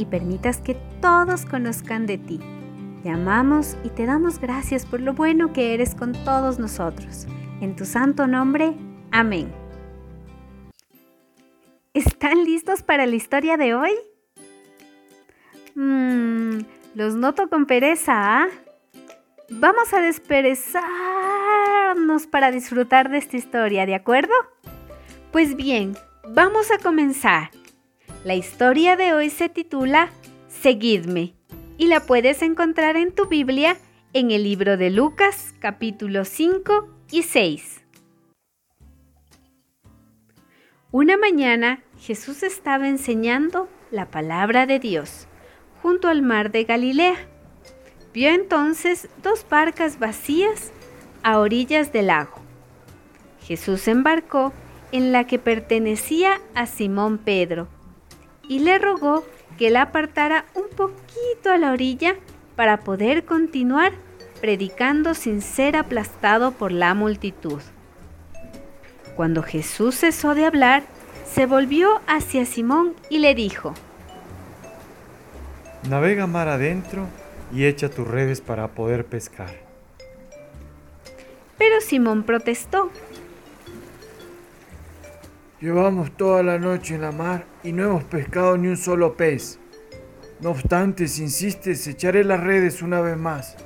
y permitas que todos conozcan de ti. Te amamos y te damos gracias por lo bueno que eres con todos nosotros. En tu santo nombre, amén. ¿Están listos para la historia de hoy? Mmm, los noto con pereza, ¿ah? Vamos a desperezarnos para disfrutar de esta historia, ¿de acuerdo? Pues bien, vamos a comenzar. La historia de hoy se titula Seguidme y la puedes encontrar en tu Biblia en el libro de Lucas capítulo 5 y 6. Una mañana Jesús estaba enseñando la palabra de Dios junto al mar de Galilea. Vio entonces dos barcas vacías a orillas del lago. Jesús embarcó en la que pertenecía a Simón Pedro y le rogó que la apartara un poquito a la orilla para poder continuar predicando sin ser aplastado por la multitud. Cuando Jesús cesó de hablar, se volvió hacia Simón y le dijo, Navega mar adentro y echa tus redes para poder pescar. Pero Simón protestó. Llevamos toda la noche en la mar y no hemos pescado ni un solo pez. No obstante, si insistes, echaré las redes una vez más.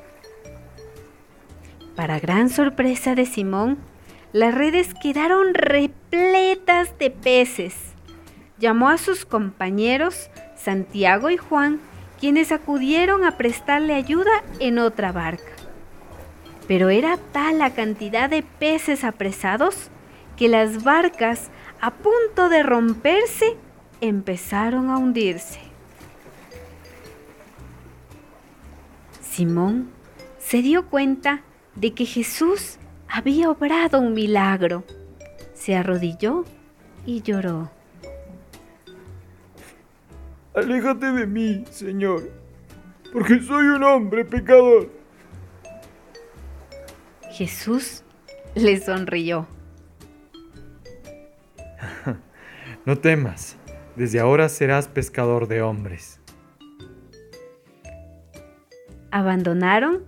Para gran sorpresa de Simón, las redes quedaron repletas de peces. Llamó a sus compañeros, Santiago y Juan, quienes acudieron a prestarle ayuda en otra barca. Pero era tal la cantidad de peces apresados que las barcas a punto de romperse, empezaron a hundirse. Simón se dio cuenta de que Jesús había obrado un milagro. Se arrodilló y lloró. Aléjate de mí, Señor, porque soy un hombre pecador. Jesús le sonrió. No temas, desde ahora serás pescador de hombres. Abandonaron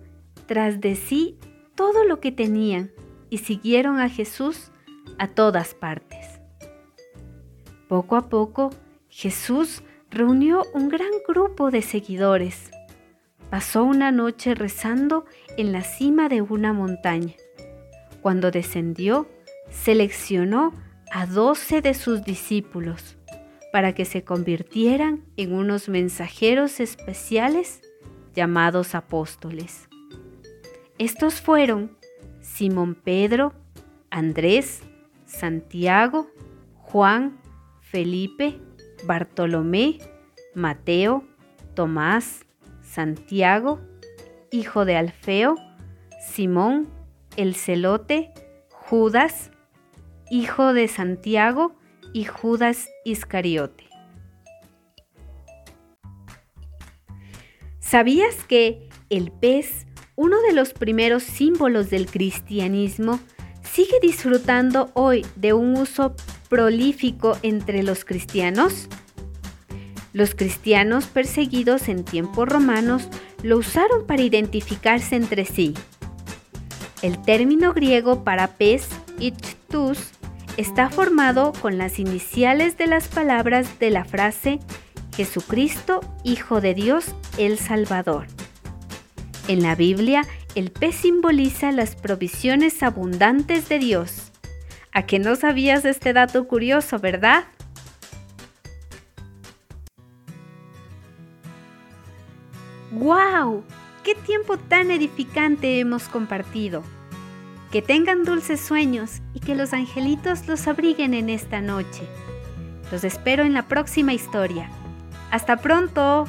tras de sí todo lo que tenían y siguieron a Jesús a todas partes. Poco a poco, Jesús reunió un gran grupo de seguidores. Pasó una noche rezando en la cima de una montaña. Cuando descendió, seleccionó a doce de sus discípulos para que se convirtieran en unos mensajeros especiales llamados apóstoles. Estos fueron Simón Pedro, Andrés, Santiago, Juan, Felipe, Bartolomé, Mateo, Tomás, Santiago, hijo de Alfeo, Simón, el celote, Judas, hijo de Santiago, y Judas Iscariote. ¿Sabías que el pez, uno de los primeros símbolos del cristianismo, sigue disfrutando hoy de un uso prolífico entre los cristianos? Los cristianos perseguidos en tiempos romanos lo usaron para identificarse entre sí. El término griego para pez, ichtus, está formado con las iniciales de las palabras de la frase Jesucristo, Hijo de Dios, el Salvador. En la Biblia, el pez simboliza las provisiones abundantes de Dios. ¿A que no sabías este dato curioso, verdad? ¡Wow! ¡Qué tiempo tan edificante hemos compartido! Que tengan dulces sueños y que los angelitos los abriguen en esta noche. Los espero en la próxima historia. ¡Hasta pronto!